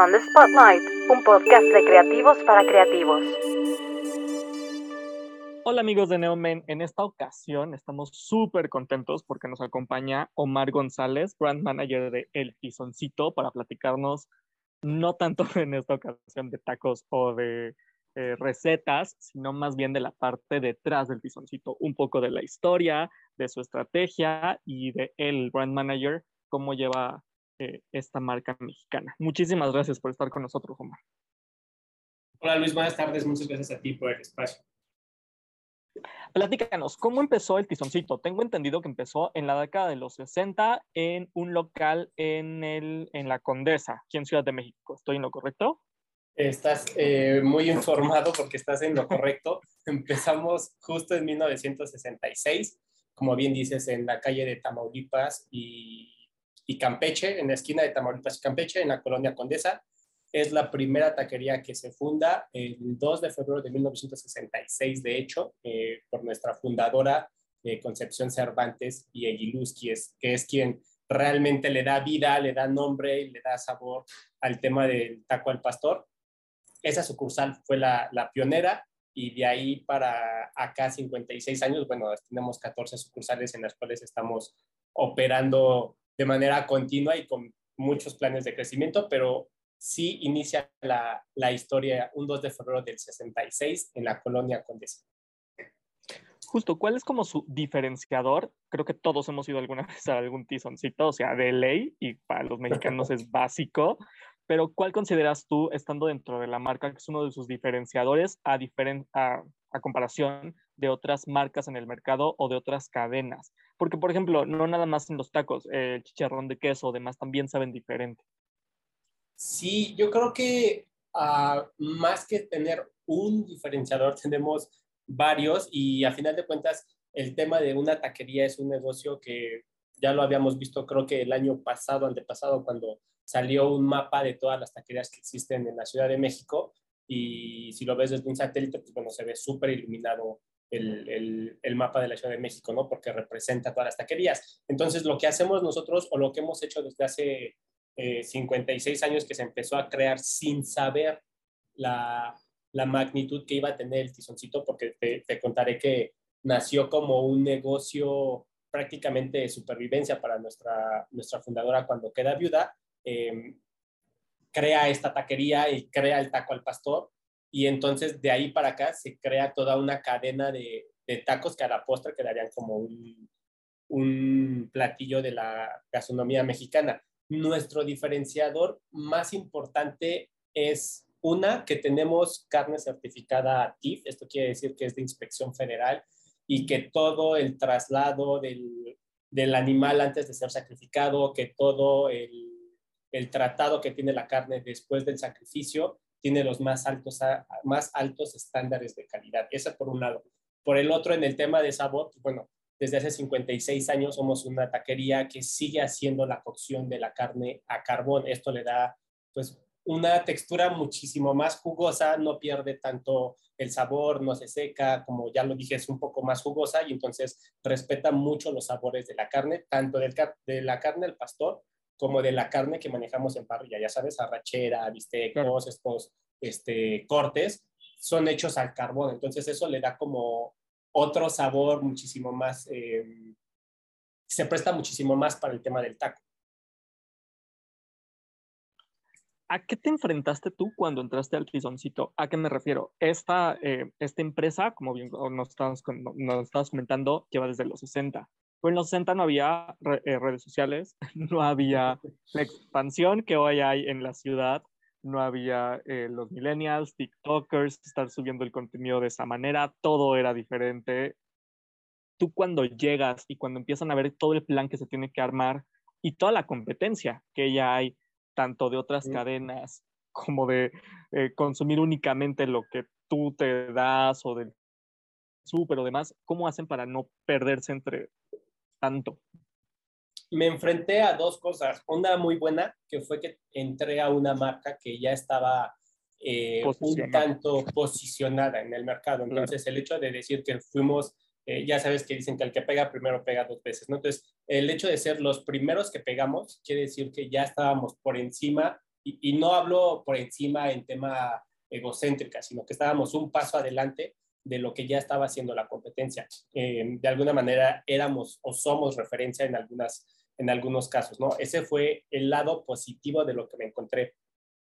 On the Spotlight, un podcast de creativos para creativos. Hola amigos de Neomen, en esta ocasión estamos súper contentos porque nos acompaña Omar González, brand manager de El Tizoncito, para platicarnos no tanto en esta ocasión de tacos o de eh, recetas, sino más bien de la parte detrás del tizoncito, un poco de la historia, de su estrategia y de el brand manager, cómo lleva eh, esta marca mexicana. Muchísimas gracias por estar con nosotros, Omar. Hola Luis, buenas tardes. Muchas gracias a ti por el espacio. Platícanos, ¿cómo empezó el tizoncito? Tengo entendido que empezó en la década de los 60 en un local en, el, en la Condesa, aquí en Ciudad de México. ¿Estoy en lo correcto? Estás eh, muy informado porque estás en lo correcto. Empezamos justo en 1966, como bien dices, en la calle de Tamaulipas y y Campeche, en la esquina de Tamaulipas y Campeche, en la colonia Condesa. Es la primera taquería que se funda el 2 de febrero de 1966, de hecho, eh, por nuestra fundadora eh, Concepción Cervantes y Eguiluski, que es quien realmente le da vida, le da nombre y le da sabor al tema del taco al pastor. Esa sucursal fue la, la pionera y de ahí para acá 56 años, bueno, tenemos 14 sucursales en las cuales estamos operando de manera continua y con muchos planes de crecimiento, pero sí inicia la, la historia un 2 de febrero del 66 en la colonia Condesa. Justo, ¿cuál es como su diferenciador? Creo que todos hemos ido alguna vez a algún tizoncito, o sea, de ley, y para los mexicanos es básico, pero ¿cuál consideras tú, estando dentro de la marca, que es uno de sus diferenciadores a, a, a comparación de otras marcas en el mercado o de otras cadenas? Porque, por ejemplo, no nada más en los tacos, el chicharrón de queso o demás también saben diferente. Sí, yo creo que uh, más que tener un diferenciador, tenemos varios y a final de cuentas el tema de una taquería es un negocio que ya lo habíamos visto creo que el año pasado, antepasado, cuando salió un mapa de todas las taquerías que existen en la Ciudad de México y si lo ves desde un satélite, pues bueno, se ve súper iluminado el, el, mapa de la Ciudad de México, ¿no? Porque representa todas las taquerías. Entonces, lo que hacemos nosotros o lo que hemos hecho desde hace 56 eh, años que se empezó a crear sin saber la, la, magnitud que iba a tener el tizoncito, porque te, te, contaré que nació como un negocio prácticamente de supervivencia para nuestra, nuestra fundadora cuando queda viuda. Eh, crea esta taquería y crea el taco al pastor y entonces de ahí para acá se crea toda una cadena de, tacos que a la postre quedarían como un, un platillo de la gastronomía mexicana. Nuestro diferenciador más importante es una, que tenemos carne certificada TIF, esto quiere decir que es de inspección federal y que todo el traslado del, del animal antes de ser sacrificado, que todo el, el, tratado que tiene la carne después del sacrificio tiene los más altos, más altos estándares de calidad. Esa por un lado. Por el otro, en el tema de sabor, pues, bueno, desde hace 56 años somos una taquería que sigue haciendo la cocción de la carne a carbón. Esto le da, pues, una textura muchísimo más jugosa, no pierde tanto el sabor, no se seca, como ya lo dije, es un poco más jugosa y entonces respeta mucho los sabores de la carne, tanto del, de la carne al pastor como de la carne que manejamos en parrilla, ya sabes, arrachera, bistecos, estos este, cortes, son hechos al carbón, entonces eso le da como otro sabor muchísimo más, eh, se presta muchísimo más para el tema del taco. ¿A qué te enfrentaste tú cuando entraste al tizoncito? ¿A qué me refiero? Esta, eh, esta empresa, como bien nos estabas, nos estabas comentando, lleva desde los 60. Pues en los 60 no había eh, redes sociales, no había la expansión que hoy hay en la ciudad, no había eh, los millennials, TikTokers, estar subiendo el contenido de esa manera, todo era diferente. Tú cuando llegas y cuando empiezan a ver todo el plan que se tiene que armar y toda la competencia que ya hay, tanto de otras cadenas como de eh, consumir únicamente lo que tú te das o del súper o demás, ¿cómo hacen para no perderse entre tanto? Me enfrenté a dos cosas. Una muy buena, que fue que entré a una marca que ya estaba eh, un tanto posicionada en el mercado. Entonces, el hecho de decir que fuimos, eh, ya sabes que dicen que el que pega primero pega dos veces, ¿no? Entonces, el hecho de ser los primeros que pegamos quiere decir que ya estábamos por encima y, no hablo por encima en tema egocéntrica, sino que estábamos un paso adelante de lo que ya estaba haciendo la competencia. Eh, de alguna manera éramos o somos referencia en, algunas, en algunos casos, ¿no? Ese fue el lado positivo de lo que me encontré.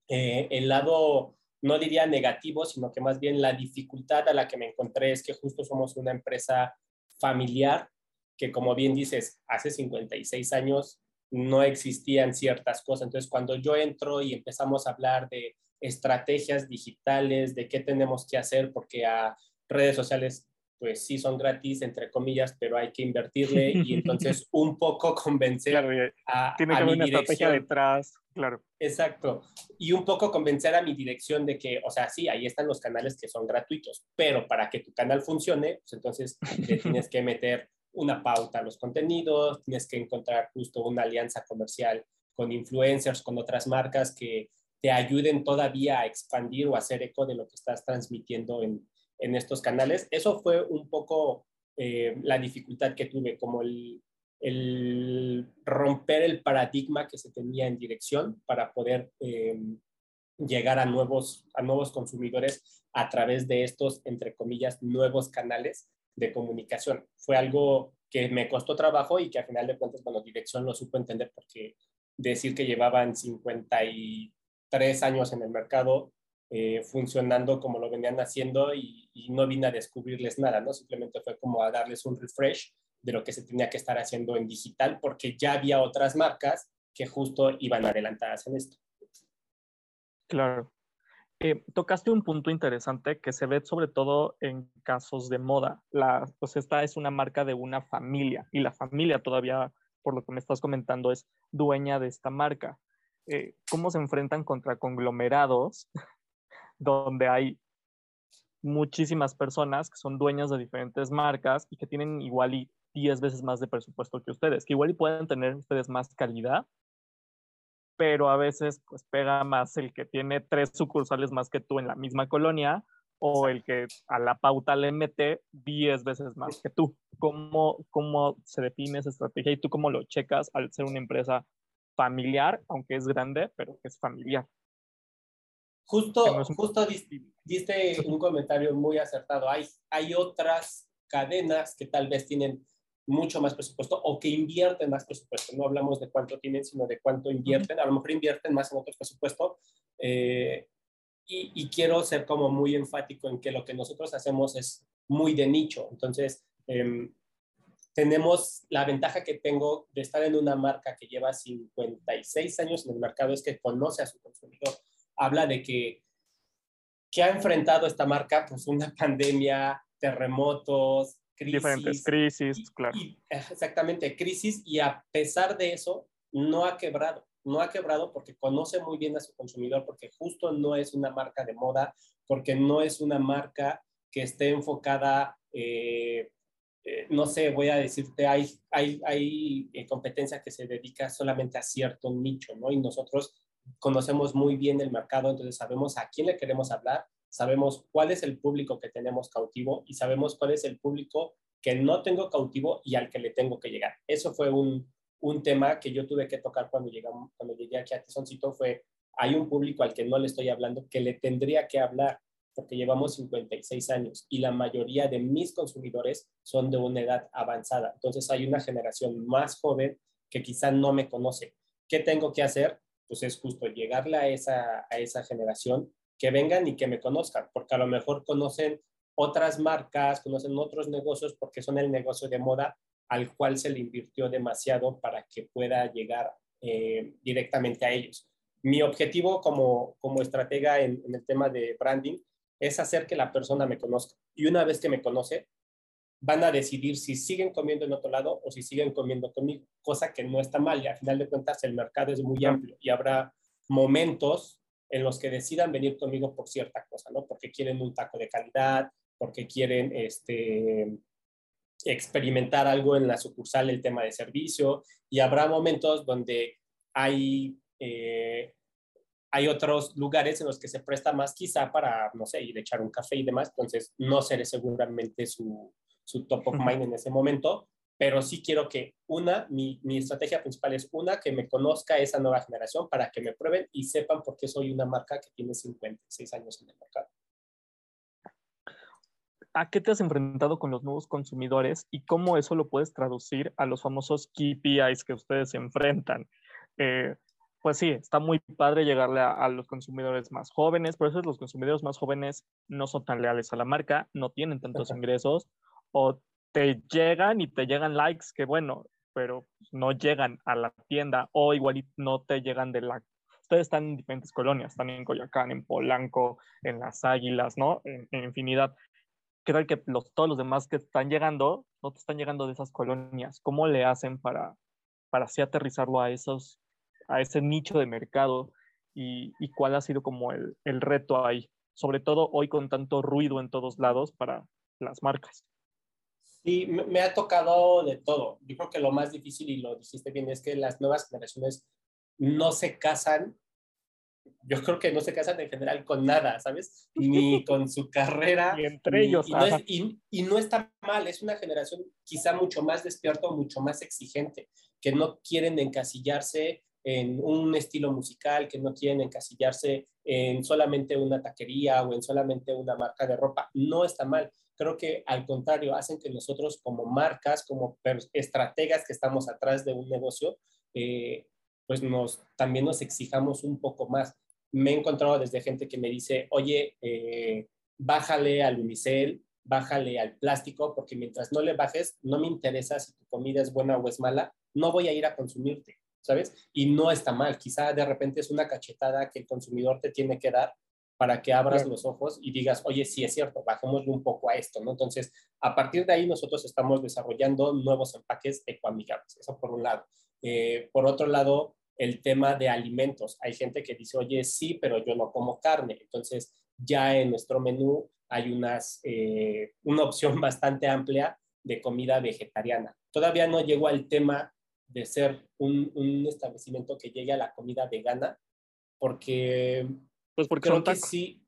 Eh, el lado, no diría negativo, sino que más bien la dificultad a la que me encontré es que justo somos una empresa familiar que, como bien dices, hace 56 años no existían ciertas cosas. Entonces, cuando yo entro y empezamos a hablar de estrategias digitales, de qué tenemos que hacer, porque a redes sociales, pues sí son gratis, entre comillas, pero hay que invertirle y entonces un poco convencer a, tiene que haber una estrategia detrás, claro. Exacto. Y un poco convencer a mi dirección de que, o sea, sí, ahí están los canales que son gratuitos, pero para que tu canal funcione, pues entonces tienes que meter una pauta a los contenidos, tienes que encontrar justo una alianza comercial con influencers, con otras marcas que te ayuden todavía a expandir o hacer eco de lo que estás transmitiendo en, en estos canales. Eso fue un poco eh, la dificultad que tuve, como el, romper el paradigma que se tenía en dirección para poder eh, llegar a nuevos, a nuevos consumidores a través de estos, entre comillas, nuevos canales de comunicación. Fue algo que me costó trabajo y que a final de cuentas, bueno, dirección lo supo entender porque decir que llevaban 53 años en el mercado eh, funcionando como lo venían haciendo y, no vine a descubrirles nada, ¿no? Simplemente fue como a darles un refresh de lo que se tenía que estar haciendo en digital porque ya había otras marcas que justo iban adelantadas en esto. Claro. Eh, tocaste un punto interesante que se ve sobre todo en casos de moda. La, pues esta es una marca de una familia y la familia todavía, por lo que me estás comentando, es dueña de esta marca. Eh, ¿Cómo se enfrentan contra conglomerados donde hay muchísimas personas que son dueñas de diferentes marcas y que tienen igual y 10 veces más de presupuesto que ustedes, que igual y pueden tener ustedes más calidad, pero a veces pues pega más el que tiene tres sucursales más que tú en la misma colonia o el que a la pauta le mete 10 veces más que tú. ¿Cómo, ¿Cómo se define esa estrategia y tú cómo lo checas al ser una empresa familiar, aunque es grande, pero que es familiar? Justo, justo diste un comentario muy acertado. Hay, hay otras cadenas que tal vez tienen mucho más presupuesto o que invierten más presupuesto. No hablamos de cuánto tienen, sino de cuánto invierten. A lo mejor invierten más en otro presupuesto. Eh, y, quiero ser como muy enfático en que lo que nosotros hacemos es muy de nicho. Entonces, em, tenemos la ventaja que tengo de estar en una marca que lleva 56 años en el mercado, es que conoce a su consumidor. Habla de que, que ha enfrentado esta marca, pues una pandemia, terremotos, Diferentes crisis, claro. exactamente, crisis, y a pesar de eso, no ha quebrado. No ha quebrado porque conoce muy bien a su consumidor, porque justo no es una marca de moda, porque no es una marca que esté enfocada, eh, eh, no sé, voy a decirte, hay, hay, hay eh, competencia que se dedica solamente a cierto nicho, ¿no? Y nosotros conocemos muy bien el mercado, entonces sabemos a quién le queremos hablar sabemos cuál es el público que tenemos cautivo y sabemos cuál es el público que no tengo cautivo y al que le tengo que llegar. Eso fue un, un tema que yo tuve que tocar cuando, llegamos, cuando llegué aquí a Tizoncito, fue, hay un público al que no le estoy hablando, que le tendría que hablar, porque llevamos 56 años y la mayoría de mis consumidores son de una edad avanzada. Entonces hay una generación más joven que quizá no me conoce. ¿Qué tengo que hacer? Pues es justo llegarle a esa, a esa generación que vengan y que me conozcan, porque a lo mejor conocen otras marcas, conocen otros negocios, porque son el negocio de moda al cual se le invirtió demasiado para que pueda llegar eh, directamente a ellos. Mi objetivo como, como estratega en, en el tema de branding es hacer que la persona me conozca. Y una vez que me conoce, van a decidir si siguen comiendo en otro lado o si siguen comiendo conmigo, cosa que no está mal y al final de cuentas el mercado es muy amplio y habrá momentos en los que decidan venir conmigo por cierta cosa, ¿no? Porque quieren un taco de calidad, porque quieren este, experimentar algo en la sucursal, el tema de servicio, y habrá momentos donde hay, eh, hay otros lugares en los que se presta más quizá para, no sé, ir a echar un café y demás, entonces no seré seguramente su, su top of mind en ese momento, pero sí quiero que una, mi, mi, estrategia principal es una, que me conozca esa nueva generación para que me prueben y sepan por qué soy una marca que tiene 56 años en el mercado. ¿A qué te has enfrentado con los nuevos consumidores y cómo eso lo puedes traducir a los famosos KPIs que ustedes se enfrentan? Eh, pues sí, está muy padre llegarle a, los consumidores más jóvenes, por eso los consumidores más jóvenes no son tan leales a la marca, no tienen tantos ingresos o te llegan y te llegan likes, que bueno, pero no llegan a la tienda o igual no te llegan de la... Ustedes están en diferentes colonias, están en Coyoacán, en Polanco, en Las Águilas, ¿no? En, infinidad. Creo que los, todos los demás que están llegando no te están llegando de esas colonias. ¿Cómo le hacen para, para así aterrizarlo a, esos, a ese nicho de mercado y, y cuál ha sido como el, el reto ahí? Sobre todo hoy con tanto ruido en todos lados para las marcas. Sí, me, ha tocado de todo. Yo creo que lo más difícil, y lo dijiste bien, es que las nuevas generaciones no se casan. Yo creo que no se casan en general con nada, ¿sabes? Ni con su carrera. Y entre ellos. Y no, es, y, no, está mal, es una generación quizá mucho más despierta, mucho más exigente, que no quieren encasillarse en un estilo musical, que no quieren encasillarse en solamente una taquería o en solamente una marca de ropa. No está mal creo que al contrario, hacen que nosotros como marcas, como estrategas que estamos atrás de un negocio, eh, pues nos, también nos exijamos un poco más. Me he encontrado desde gente que me dice, oye, eh, bájale al unicel, bájale al plástico, porque mientras no le bajes, no me interesa si tu comida es buena o es mala, no voy a ir a consumirte, ¿sabes? Y no está mal, quizá de repente es una cachetada que el consumidor te tiene que dar para que abras los ojos y digas, oye, sí es cierto, bajémosle un poco a esto, ¿no? Entonces, a partir de ahí nosotros estamos desarrollando nuevos empaques ecoamigables, eso por un lado. Eh, por otro lado, el tema de alimentos. Hay gente que dice, oye, sí, pero yo no como carne. Entonces, ya en nuestro menú hay unas, eh, una opción bastante amplia de comida vegetariana. Todavía no llegó al tema de ser un, un establecimiento que llegue a la comida vegana, porque pues porque creo que sí.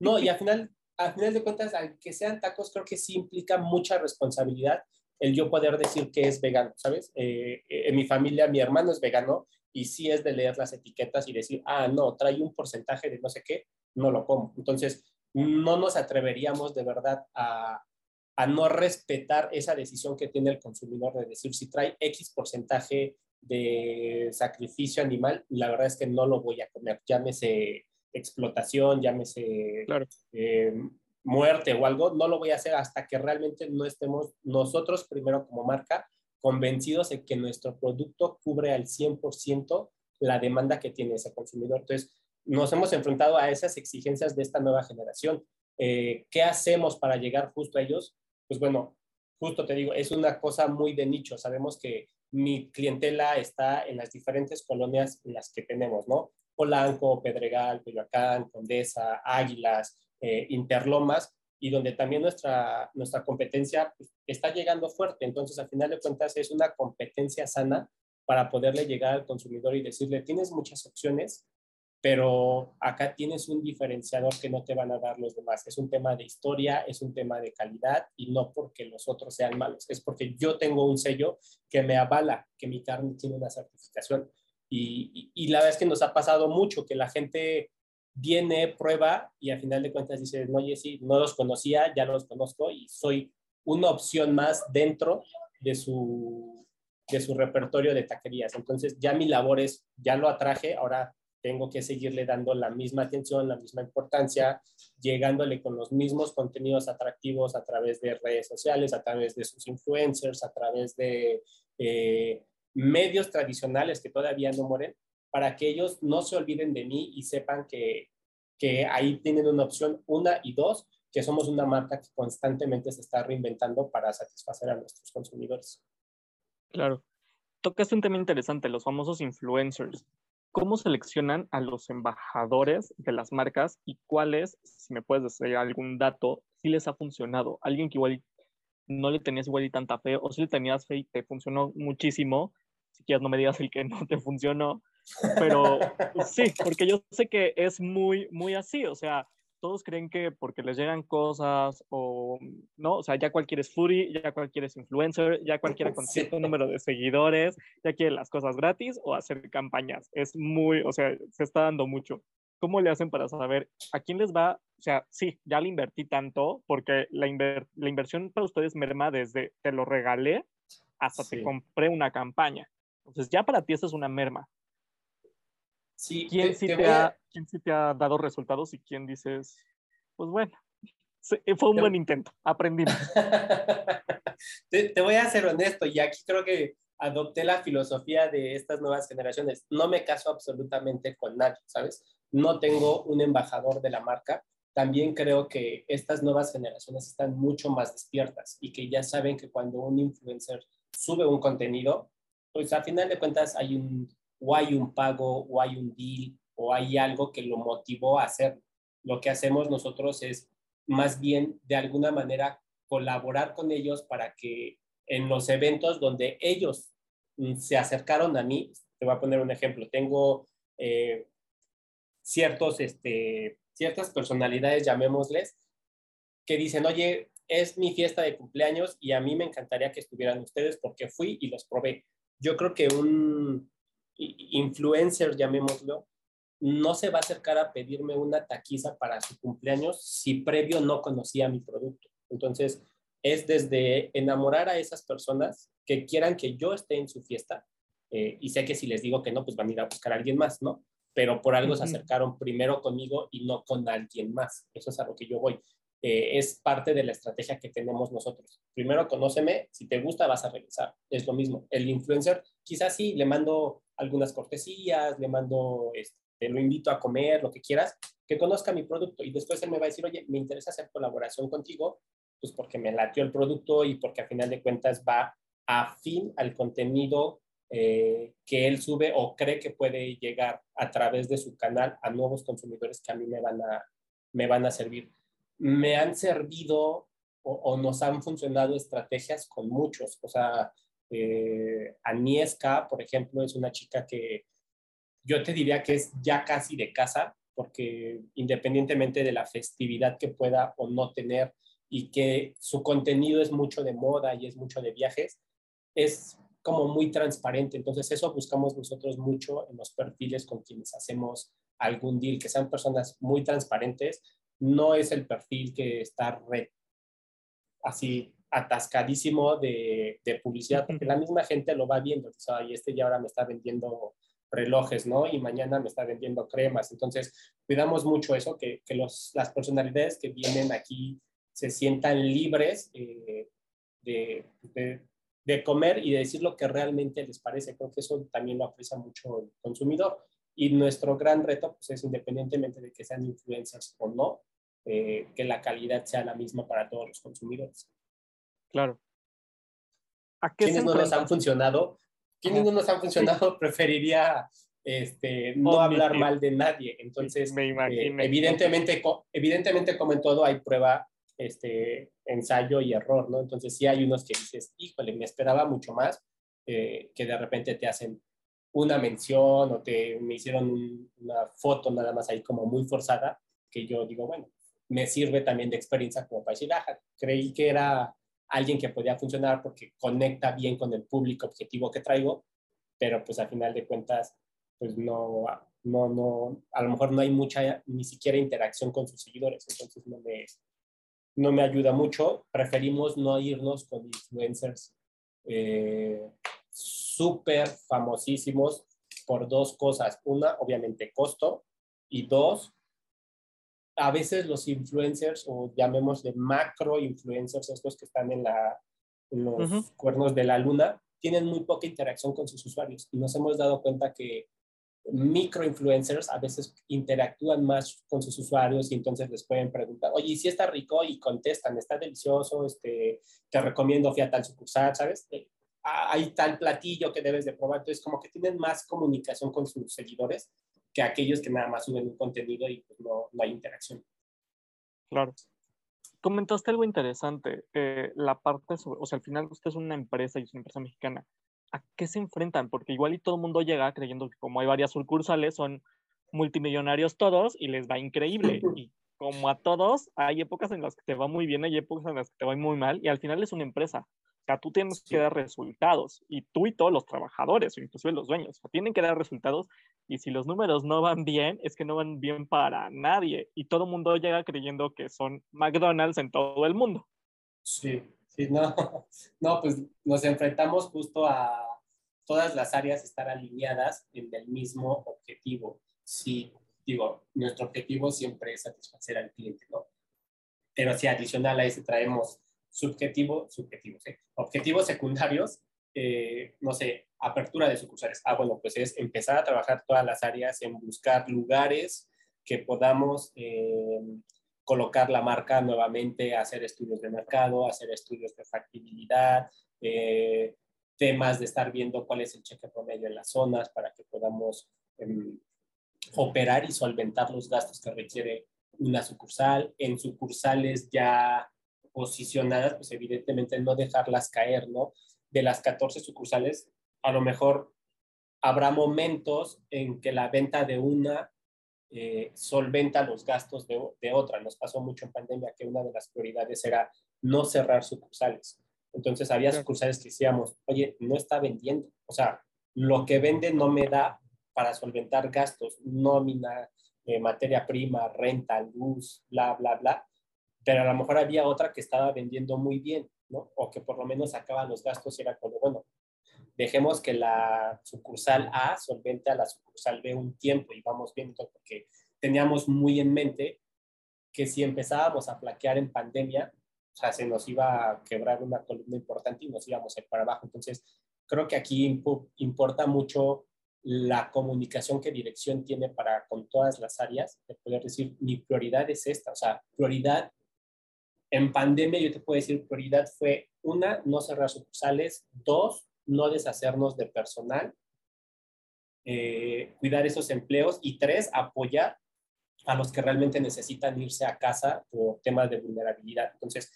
No, y al final, al final de cuentas, aunque sean tacos, creo que sí implica mucha responsabilidad el yo poder decir que es vegano, ¿sabes? Eh, en mi familia, mi hermano es vegano y sí es de leer las etiquetas y decir, ah, no, trae un porcentaje de no sé qué, no lo como. Entonces, no nos atreveríamos de verdad a, a no respetar esa decisión que tiene el consumidor de decir, si trae X porcentaje de sacrificio animal, la verdad es que no lo voy a comer, llámese explotación, llámese eh, muerte o algo, no lo voy a hacer hasta que realmente no estemos nosotros primero como marca convencidos de que nuestro producto cubre al 100% la demanda que tiene ese consumidor. Entonces, nos hemos enfrentado a esas exigencias de esta nueva generación. Eh, ¿Qué hacemos para llegar justo a ellos? Pues bueno, justo te digo, es una cosa muy de nicho. Sabemos que mi clientela está en las diferentes colonias en las que tenemos, ¿no? Polanco, Pedregal, Coyoacán, Condesa, Águilas, eh, Interlomas, y donde también nuestra, nuestra competencia pues, está llegando fuerte. Entonces, al final de cuentas, es una competencia sana para poderle llegar al consumidor y decirle, tienes muchas opciones, pero acá tienes un diferenciador que no te van a dar los demás. Es un tema de historia, es un tema de calidad y no porque los otros sean malos, es porque yo tengo un sello que me avala que mi carne tiene una certificación. Y, la verdad es que nos ha pasado mucho que la gente viene, prueba y al final de cuentas dice, no, sí, no los conocía, ya los conozco y soy una opción más dentro de su, de su repertorio de taquerías. Entonces ya mi labor es, ya lo atraje, ahora tengo que seguirle dando la misma atención, la misma importancia, llegándole con los mismos contenidos atractivos a través de redes sociales, a través de sus influencers, a través de eh, medios tradicionales que todavía no mueren, para que ellos no se olviden de mí y sepan que, que ahí tienen una opción, una y dos, que somos una marca que constantemente se está reinventando para satisfacer a nuestros consumidores. Claro. Tocaste un tema interesante, los famosos influencers. ¿Cómo seleccionan a los embajadores de las marcas y cuáles, si me puedes decir algún dato, si les ha funcionado? Alguien que igual no le tenías igual y tanta fe, o si le tenías fe y te funcionó muchísimo, si quieres no me digas el que no te funcionó, pero sí, porque yo sé que es muy, muy así, o sea, todos creen que porque les llegan cosas o no, o sea, ya cualquiera es foodie, ya cualquiera es influencer, ya cualquiera con cierto número de seguidores, ya quiere las cosas gratis o hacer campañas. Es muy, o sea, se está dando mucho. ¿Cómo le hacen para saber a quién les va? O sea, sí, ya le invertí tanto porque la, la inversión para ustedes merma desde te lo regalé hasta te compré una campaña. Entonces, ya para ti esa es una merma. Sí, ¿Quién, sí te, ha, ¿Quién sí te ha dado resultados y quién dices, pues bueno, fue un buen intento, aprendimos? te, te voy a ser honesto y aquí creo que adopté la filosofía de estas nuevas generaciones. No me caso absolutamente con nadie, ¿sabes? No tengo un embajador de la marca. También creo que estas nuevas generaciones están mucho más despiertas y que ya saben que cuando un influencer sube un contenido, pues a final de cuentas hay un, o hay un pago, o hay un deal, o hay algo que lo motivó a hacer. Lo que hacemos nosotros es más bien de alguna manera colaborar con ellos para que en los eventos donde ellos mm, se acercaron a mí, te voy a poner un ejemplo, tengo eh, ciertos, este, ciertas personalidades, llamémosles, que dicen, oye, es mi fiesta de cumpleaños y a mí me encantaría que estuvieran ustedes porque fui y los probé. Yo creo que un influencer, llamémoslo, no se va a acercar a pedirme una taquiza para su cumpleaños si previo no conocía mi producto. Entonces, es desde enamorar a esas personas que quieran que yo esté en su fiesta. Eh, y sé que si les digo que no, pues van a ir a buscar a alguien más, ¿no? Pero por algo se acercaron primero conmigo y no con alguien más. Eso es a lo que yo voy. Eh, es parte de la estrategia que tenemos nosotros. Primero conóceme, si te gusta vas a regresar. Es lo mismo. El influencer, quizás sí, le mando algunas cortesías, le mando, este, lo invito a comer, lo que quieras, que conozca mi producto y después él me va a decir, oye, me interesa hacer colaboración contigo, pues porque me latió el producto y porque a final de cuentas va afín al contenido eh, que él sube o cree que puede llegar a través de su canal a nuevos consumidores que a mí me van a, me van a servir me han servido o, nos han funcionado estrategias con muchos. O sea, eh, por ejemplo, es una chica que yo te diría que es ya casi de casa, porque independientemente de la festividad que pueda o no tener y que su contenido es mucho de moda y es mucho de viajes, es como muy transparente. Entonces eso buscamos nosotros mucho en los perfiles con quienes hacemos algún deal, que sean personas muy transparentes, no es el perfil que está así atascadísimo de, publicidad, porque la misma gente lo va viendo, y este ya ahora me está vendiendo relojes, ¿no? Y mañana me está vendiendo cremas. Entonces, cuidamos mucho eso, que, las personalidades que vienen aquí se sientan libres eh, de, de, comer y de decir lo que realmente les parece. Creo que eso también lo aprecia mucho el consumidor. Y nuestro gran reto pues, es, independientemente de que sean influencers o no, eh, que la calidad sea la misma para todos los consumidores. Claro. ¿A qué ¿Quiénes no nos han funcionado? ¿Quiénes no nos han funcionado? Preferiría este, no hablar mal de nadie. Entonces, Me eh, evidentemente, evidentemente, como en todo, hay prueba, este, ensayo y error, ¿no? Entonces, sí hay unos que dices, híjole, me esperaba mucho más, eh, que de repente te hacen una mención o te me hicieron una foto nada más ahí como muy forzada, que yo digo, bueno, me sirve también de experiencia como para decir, ah, creí que era alguien que podía funcionar porque conecta bien con el público objetivo que traigo, pero pues al final de cuentas, pues no, no, no, a lo mejor no hay mucha, ni siquiera interacción con sus seguidores, entonces no me, no me ayuda mucho. Preferimos no irnos con influencers eh, súper famosísimos por dos cosas. Una, obviamente, costo. Y dos, a veces los influencers, o llamemos de macro influencers, estos que están en, la, los cuernos de la luna, tienen muy poca interacción con sus usuarios. Y nos hemos dado cuenta que micro influencers a veces interactúan más con sus usuarios y entonces les pueden preguntar, oye, si está rico? Y contestan, está delicioso, este, te recomiendo fui a tal sucursal, ¿sabes? Eh, hay tal platillo que debes de probar. Entonces, como que tienen más comunicación con sus seguidores que aquellos que nada más suben un contenido y pues no, no hay interacción. Claro. Comentaste algo interesante, eh, la parte sobre, o sea, al final usted es una empresa y es una empresa mexicana. ¿A qué se enfrentan? Porque igual y todo el mundo llega creyendo que como hay varias sucursales, son multimillonarios todos y les va increíble. Y como a todos, hay épocas en las que te va muy bien, hay épocas en las que te va muy mal, y al final es una empresa. O sea, tú tienes que dar resultados, y tú y todos los trabajadores, o inclusive los dueños, tienen que dar resultados, y si los números no van bien, es que no van bien para nadie, y todo el mundo llega creyendo que son McDonald's en todo el mundo. Sí, sí, no, no, pues nos enfrentamos justo a todas las áreas estar alineadas en el mismo objetivo. Sí, digo, nuestro objetivo siempre es satisfacer al cliente, ¿no? Pero si adicional a ese traemos subjetivo, subjetivos, ¿eh? objetivos secundarios, eh, no sé, apertura de sucursales. Ah, bueno, pues es empezar a trabajar todas las áreas en buscar lugares que podamos eh, colocar la marca nuevamente, hacer estudios de mercado, hacer estudios de factibilidad, eh, temas de estar viendo cuál es el cheque promedio en las zonas para que podamos em, operar y solventar los gastos que requiere una sucursal. En sucursales ya posicionadas, pues evidentemente no dejarlas caer, ¿no? De las 14 sucursales, a lo mejor habrá momentos en que la venta de una eh, solventa los gastos de, de, otra. Nos pasó mucho en pandemia que una de las prioridades era no cerrar sucursales. Entonces había sucursales que decíamos, oye, no está vendiendo. O sea, lo que vende no me da para solventar gastos, nómina, eh, materia prima, renta, luz, bla, bla, bla. Pero a lo mejor había otra que estaba vendiendo muy bien, ¿no? O que por lo menos sacaba los gastos y era como, bueno, dejemos que la sucursal A solvente a la sucursal B un tiempo y vamos viendo, porque teníamos muy en mente que si empezábamos a flaquear en pandemia, o sea, se nos iba a quebrar una columna importante y nos íbamos a ir para abajo. Entonces, creo que aquí importa mucho la comunicación que dirección tiene para con todas las áreas, de poder decir, mi prioridad es esta, o sea, prioridad en pandemia, yo te puedo decir, prioridad fue una, no cerrar sucursales, dos, no deshacernos de personal, eh, cuidar esos empleos y tres, apoyar a los que realmente necesitan irse a casa por temas de vulnerabilidad. Entonces,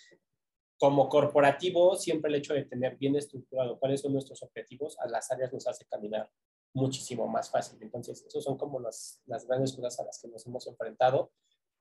como corporativo, siempre el hecho de tener bien estructurado cuáles son nuestros objetivos a las áreas nos hace caminar muchísimo más fácil. Entonces, esos son como las, las grandes cosas a las que nos hemos enfrentado.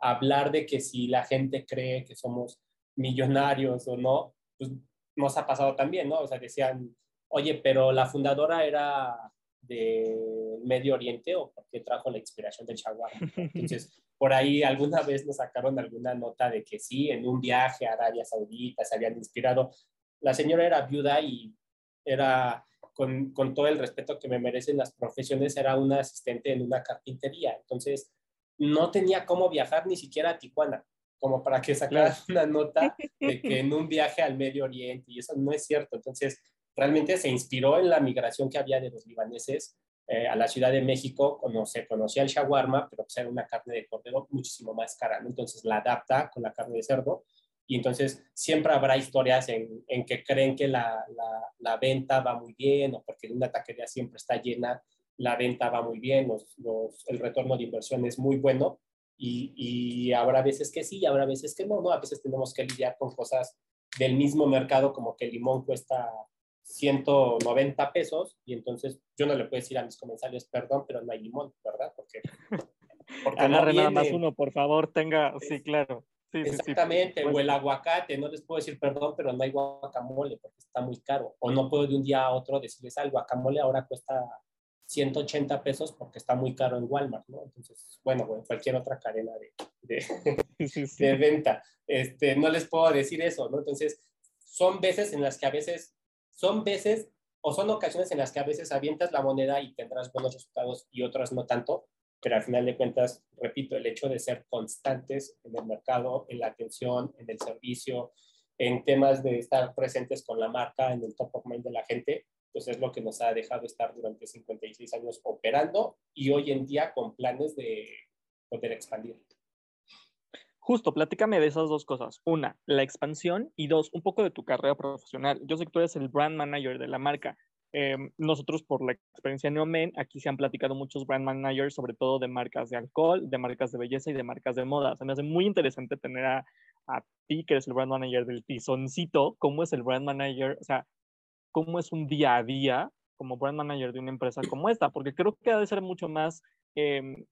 Hablar de que si la gente cree que somos millonarios o no, pues nos ha pasado también, ¿no? O sea, decían, oye, pero la fundadora era de Medio Oriente o porque trajo la inspiración del shawarma. Entonces, por ahí alguna vez nos sacaron alguna nota de que sí, en un viaje a Arabia Saudita se habían inspirado. La señora era viuda y era con, con, todo el respeto que me merecen las profesiones, era una asistente en una carpintería. Entonces, no tenía cómo viajar ni siquiera a Tijuana, como para que sacara una nota de que en un viaje al Medio Oriente, y eso no es cierto. Entonces, realmente se inspiró en la migración que había de los libaneses eh, a la Ciudad de México, cuando se conocía el shawarma, pero pues era una carne de cordero muchísimo más cara, ¿no? Entonces la adapta con la carne de cerdo y entonces siempre habrá historias en, en que creen que la, la, la, venta va muy bien o porque una taquería siempre está llena, la venta va muy bien, los, los, el retorno de inversión es muy bueno y, y, habrá veces que sí y habrá veces que no, ¿no? A veces tenemos que lidiar con cosas del mismo mercado como que el limón cuesta 190 pesos y entonces yo no le puedo decir a mis comensales, perdón, pero no hay limón, ¿verdad? Porque... porque no nada más uno, por favor, tenga, sí, claro. Exactamente, o el aguacate, no les puedo decir perdón, pero no hay guacamole porque está muy caro. O no puedo de un día a otro decirles, al guacamole ahora cuesta 180 pesos porque está muy caro en Walmart, ¿no? Entonces, bueno, o en cualquier otra cadena de, de, de, venta. Este, no les puedo decir eso, ¿no? Entonces, son veces en las que a veces, son veces o son ocasiones en las que a veces avientas la moneda y tendrás buenos resultados y otras no tanto, pero al final de cuentas, repito, el hecho de ser constantes en el mercado, en la atención, en el servicio, en temas de estar presentes con la marca, en el top of mind de la gente, pues es lo que nos ha dejado estar durante 56 años operando y hoy en día con planes de poder expandir. Justo, platícame de esas dos cosas. Una, la expansión y dos, un poco de tu carrera profesional. Yo sé que tú eres el brand manager de la marca. Eh, nosotros, por la experiencia en Neomen, aquí se han platicado muchos brand managers, sobre todo de marcas de alcohol, de marcas de belleza y de marcas de moda. Se me hace muy interesante tener a ti, que eres el brand manager del tizoncito, cómo es el brand manager, o sea, cómo es un día a día como brand manager de una empresa como esta, porque creo que ha de ser mucho más eh,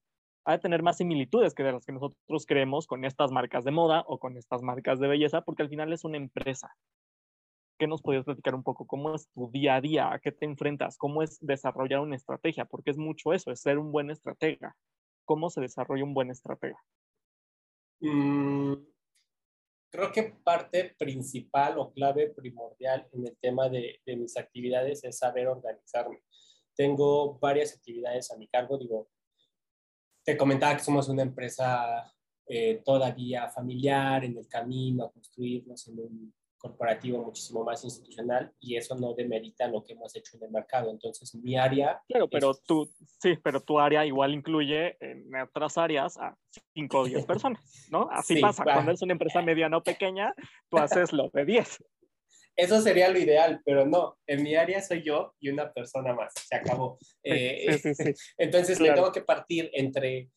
ha de tener más similitudes que de las que nosotros creemos con estas marcas de moda o con estas marcas de belleza, porque al final es una empresa. ¿Qué nos podías platicar un poco? ¿Cómo es tu día a día? ¿A qué te enfrentas? ¿Cómo es desarrollar una estrategia? Porque es mucho eso, es ser un buen estratega. ¿Cómo se desarrolla un buen estratega? Mm, creo que parte principal o clave primordial en el tema de, de mis actividades es saber organizarme. Tengo varias actividades a mi cargo, digo, te comentaba que somos una empresa eh, todavía familiar, en el camino a construirnos en un corporativo muchísimo más institucional y eso no demerita lo que hemos hecho en el mercado. Entonces, mi área... Claro, pero tú, sí, pero tu área igual incluye en otras áreas a 5 o 10 personas, ¿no? Así pasa. Cuando es una empresa mediana o pequeña, tú haces lo de 10. Eso sería lo ideal, pero no, en mi área soy yo y una persona más, se acabó. Eh, sí, entonces, me tengo que partir entre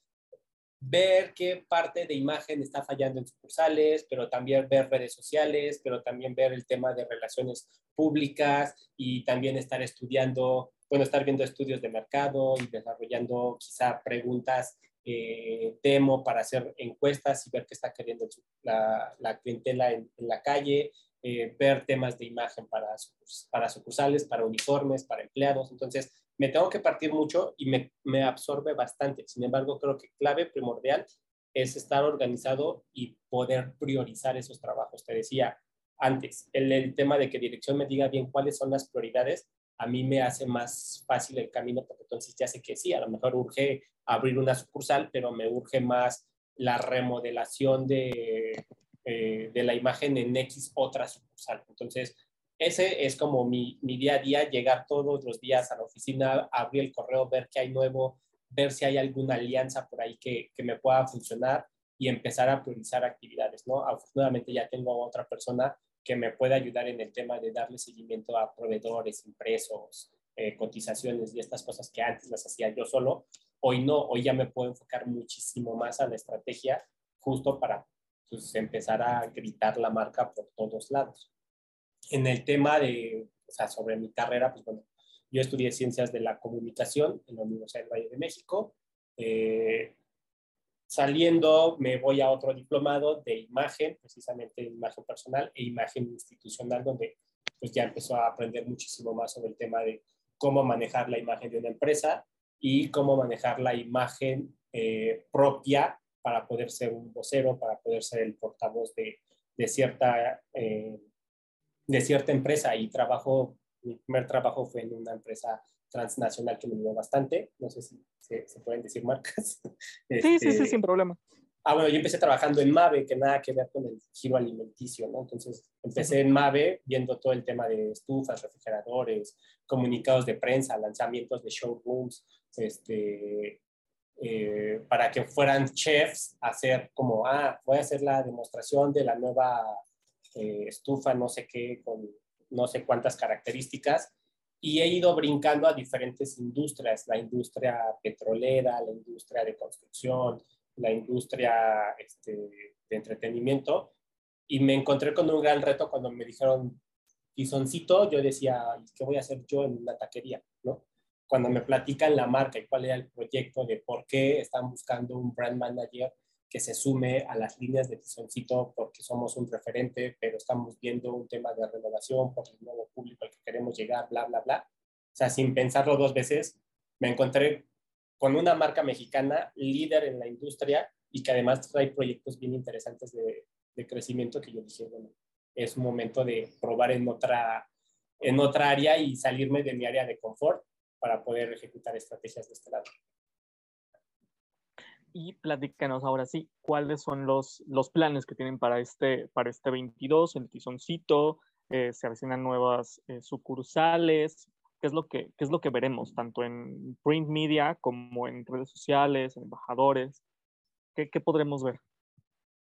ver qué parte de imagen está fallando en sucursales, pero también ver redes sociales, pero también ver el tema de relaciones públicas y también estar estudiando, bueno, estar viendo estudios de mercado y desarrollando quizá preguntas eh, demo para hacer encuestas y ver qué está queriendo la, la clientela en, en, la calle, eh, ver temas de imagen para, para sucursales, para uniformes, para empleados. Entonces, me tengo que partir mucho y me, absorbe bastante. Sin embargo, creo que clave primordial es estar organizado y poder priorizar esos trabajos. Te decía antes, el, el, tema de que dirección me diga bien cuáles son las prioridades, a mí me hace más fácil el camino porque entonces ya sé que sí, a lo mejor urge abrir una sucursal, pero me urge más la remodelación de, eh, de la imagen en X otra sucursal. Entonces, ese es como mi, mi, día a día, llegar todos los días a la oficina, abrir el correo, ver qué hay nuevo, ver si hay alguna alianza por ahí que, que me pueda funcionar y empezar a priorizar actividades, ¿no? Afortunadamente ya tengo a otra persona que me puede ayudar en el tema de darle seguimiento a proveedores, impresos, eh, cotizaciones y estas cosas que antes las hacía yo solo. Hoy no, hoy ya me puedo enfocar muchísimo más a la estrategia justo para pues, empezar a gritar la marca por todos lados en el tema de, o sea, sobre mi carrera, pues bueno, yo estudié ciencias de la comunicación en la Universidad del Valle de México. Eh, saliendo me voy a otro diplomado de imagen, precisamente imagen personal e imagen institucional, donde pues ya empezó a aprender muchísimo más sobre el tema de cómo manejar la imagen de una empresa y cómo manejar la imagen eh, propia para poder ser un vocero, para poder ser el portavoz de, de cierta eh, de cierta empresa y trabajo, mi primer trabajo fue en una empresa transnacional que me ayudó bastante, no sé si se, pueden decir marcas. Sí, sí, sí, este, sin problema. Ah, bueno, yo empecé trabajando en MAVE, que nada que ver con el giro alimenticio, ¿no? Entonces, empecé en MAVE viendo todo el tema de estufas, refrigeradores, comunicados de prensa, lanzamientos de showrooms, este, eh, para que fueran chefs a hacer como, ah, voy a hacer la demostración de la nueva eh, estufa, no sé qué, con no sé cuántas características, y he ido brincando a diferentes industrias, la industria petrolera, la industria de construcción, la industria este, de entretenimiento, y me encontré con un gran reto cuando me dijeron tizoncito, yo decía, ¿qué voy a hacer yo en una taquería? ¿no? Cuando me platican la marca y cuál era el proyecto de por qué están buscando un brand manager, que se sume a las líneas de Tizoncito porque somos un referente, pero estamos viendo un tema de renovación por el nuevo público al que queremos llegar, bla, bla, bla. O sea, sin pensarlo dos veces, me encontré con una marca mexicana líder en la industria y que además trae proyectos bien interesantes de, de crecimiento que yo dije, bueno, es un momento de probar en otra, en otra área y salirme de mi área de confort para poder ejecutar estrategias de este lado y platícanos ahora sí, cuáles son los, los planes que tienen para este, para este 22, el tizoncito, eh, se avecinan nuevas eh, sucursales, ¿qué es, lo que, qué es lo que veremos tanto en print media como en redes sociales, en embajadores, ¿qué, qué podremos ver?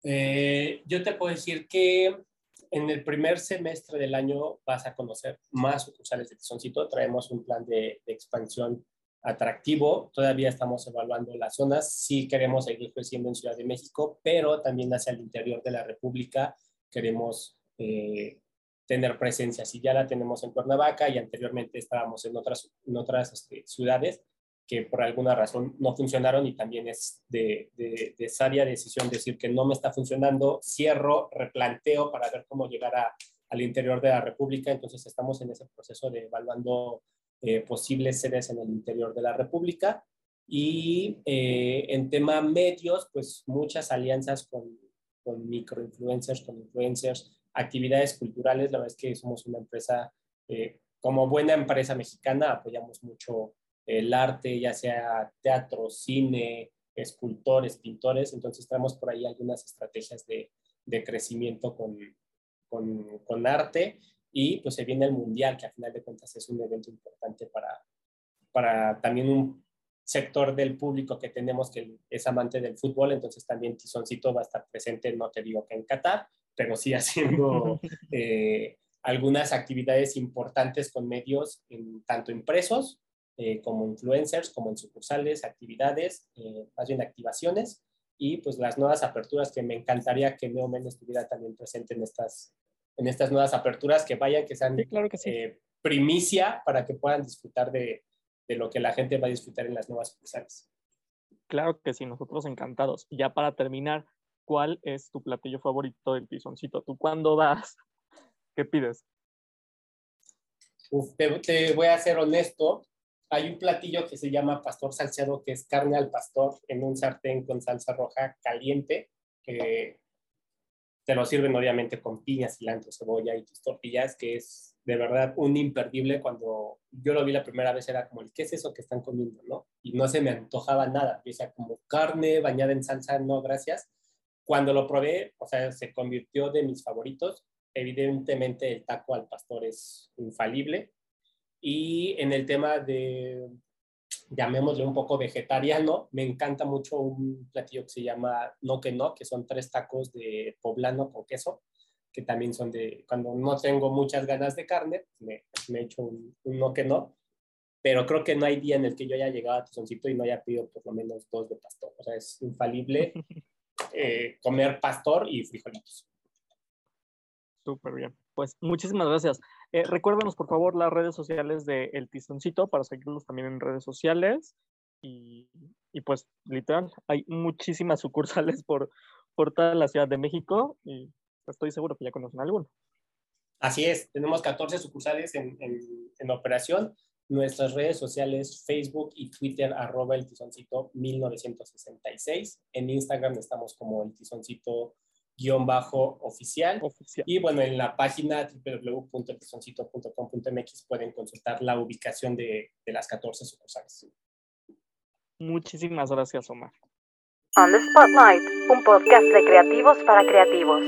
Eh, yo te puedo decir que en el primer semestre del año vas a conocer más sucursales de Tizoncito. Traemos un plan de expansión atractivo. Todavía estamos evaluando las zonas. Sí queremos seguir creciendo en Ciudad de México, pero también hacia el interior de la República queremos eh, tener presencia. Si ya la tenemos en Cuernavaca y anteriormente estábamos en otras, en otras este, ciudades, que por alguna razón no funcionaron y también es de, de, de, sabia decisión decir que no me está funcionando, cierro, replanteo para ver cómo llegar a, al interior de la República. Entonces estamos en ese proceso de evaluando eh, posibles sedes en el interior de la República. Y eh, en tema medios, pues muchas alianzas con, con microinfluencers, con influencers, actividades culturales. La verdad es que somos una empresa, eh, como buena empresa mexicana, apoyamos mucho el arte, ya sea teatro, cine, escultores, pintores, entonces tenemos por ahí algunas estrategias de, de crecimiento con, con, con, arte y pues se viene el mundial, que a final de cuentas es un evento importante para, para también un sector del público que tenemos que es amante del fútbol, entonces también Tizoncito va a estar presente, no te digo que en Qatar, pero sí haciendo eh, algunas actividades importantes con medios tanto impresos eh, como influencers, como en sucursales, actividades, eh, más bien activaciones, y pues las nuevas aperturas que me encantaría que Neomen estuviera también presente en estas, en estas nuevas aperturas, que vayan, que sean claro que sí. eh, primicia para que puedan disfrutar de, de, lo que la gente va a disfrutar en las nuevas sucursales. Claro que sí, nosotros encantados. Y ya para terminar, ¿cuál es tu platillo favorito del tizoncito? ¿Tú cuándo vas? ¿Qué pides? Uf, te, te voy a ser honesto, hay un platillo que se llama pastor salseado, que es carne al pastor en un sartén con salsa roja caliente, que te lo sirven obviamente con piña, cilantro, cebolla y tus tortillas, que es de verdad un imperdible. Cuando yo lo vi la primera vez era como, ¿qué es eso que están comiendo? ¿no? Y no se me antojaba nada. O sea, como carne bañada en salsa, no, gracias. Cuando lo probé, o sea, se convirtió de mis favoritos. Evidentemente el taco al pastor es infalible y en el tema de, llamémosle un poco vegetariano, me encanta mucho un platillo que se llama No que No, que son tres tacos de poblano con queso, que también son de, cuando no tengo muchas ganas de carne, me, me echo un, un, No que No, pero creo que no hay día en el que yo haya llegado a Tizoncito y no haya pedido por lo menos dos de pastor. O sea, es infalible eh, comer pastor y frijolitos. Súper bien. Pues muchísimas gracias. Eh, recuérdanos, por favor, las redes sociales de El Tizoncito para seguirlos también en redes sociales. Y, pues, literal, hay muchísimas sucursales por, por toda la Ciudad de México y estoy seguro que ya conocen alguno. Así es, tenemos 14 sucursales en, en, en operación. Nuestras redes sociales, Facebook y Twitter, arroba el tizoncito 1966. En Instagram estamos como el tizoncito guion bajo oficial. oficial. Y bueno, en la página www.tizoncito.com.mx pueden consultar la ubicación de, de, las 14 sucursales. Muchísimas gracias, Omar. On the Spotlight, un podcast de creativos para creativos.